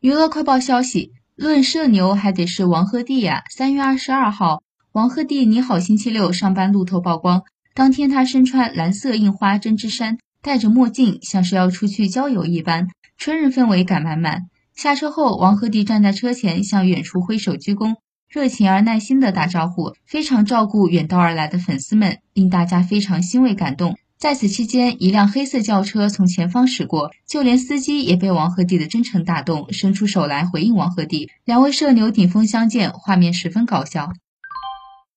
娱乐快报消息：论社牛还得是王鹤棣呀。三月二十二号，王鹤棣你好星期六上班路透曝光，当天他身穿蓝色印花针织衫，戴着墨镜，像是要出去郊游一般，春日氛围感满满。下车后，王鹤棣站在车前，向远处挥手鞠躬，热情而耐心的打招呼，非常照顾远道而来的粉丝们，令大家非常欣慰感动。在此期间，一辆黑色轿车从前方驶过，就连司机也被王鹤棣的真诚打动，伸出手来回应王鹤棣。两位社牛顶峰相见，画面十分搞笑。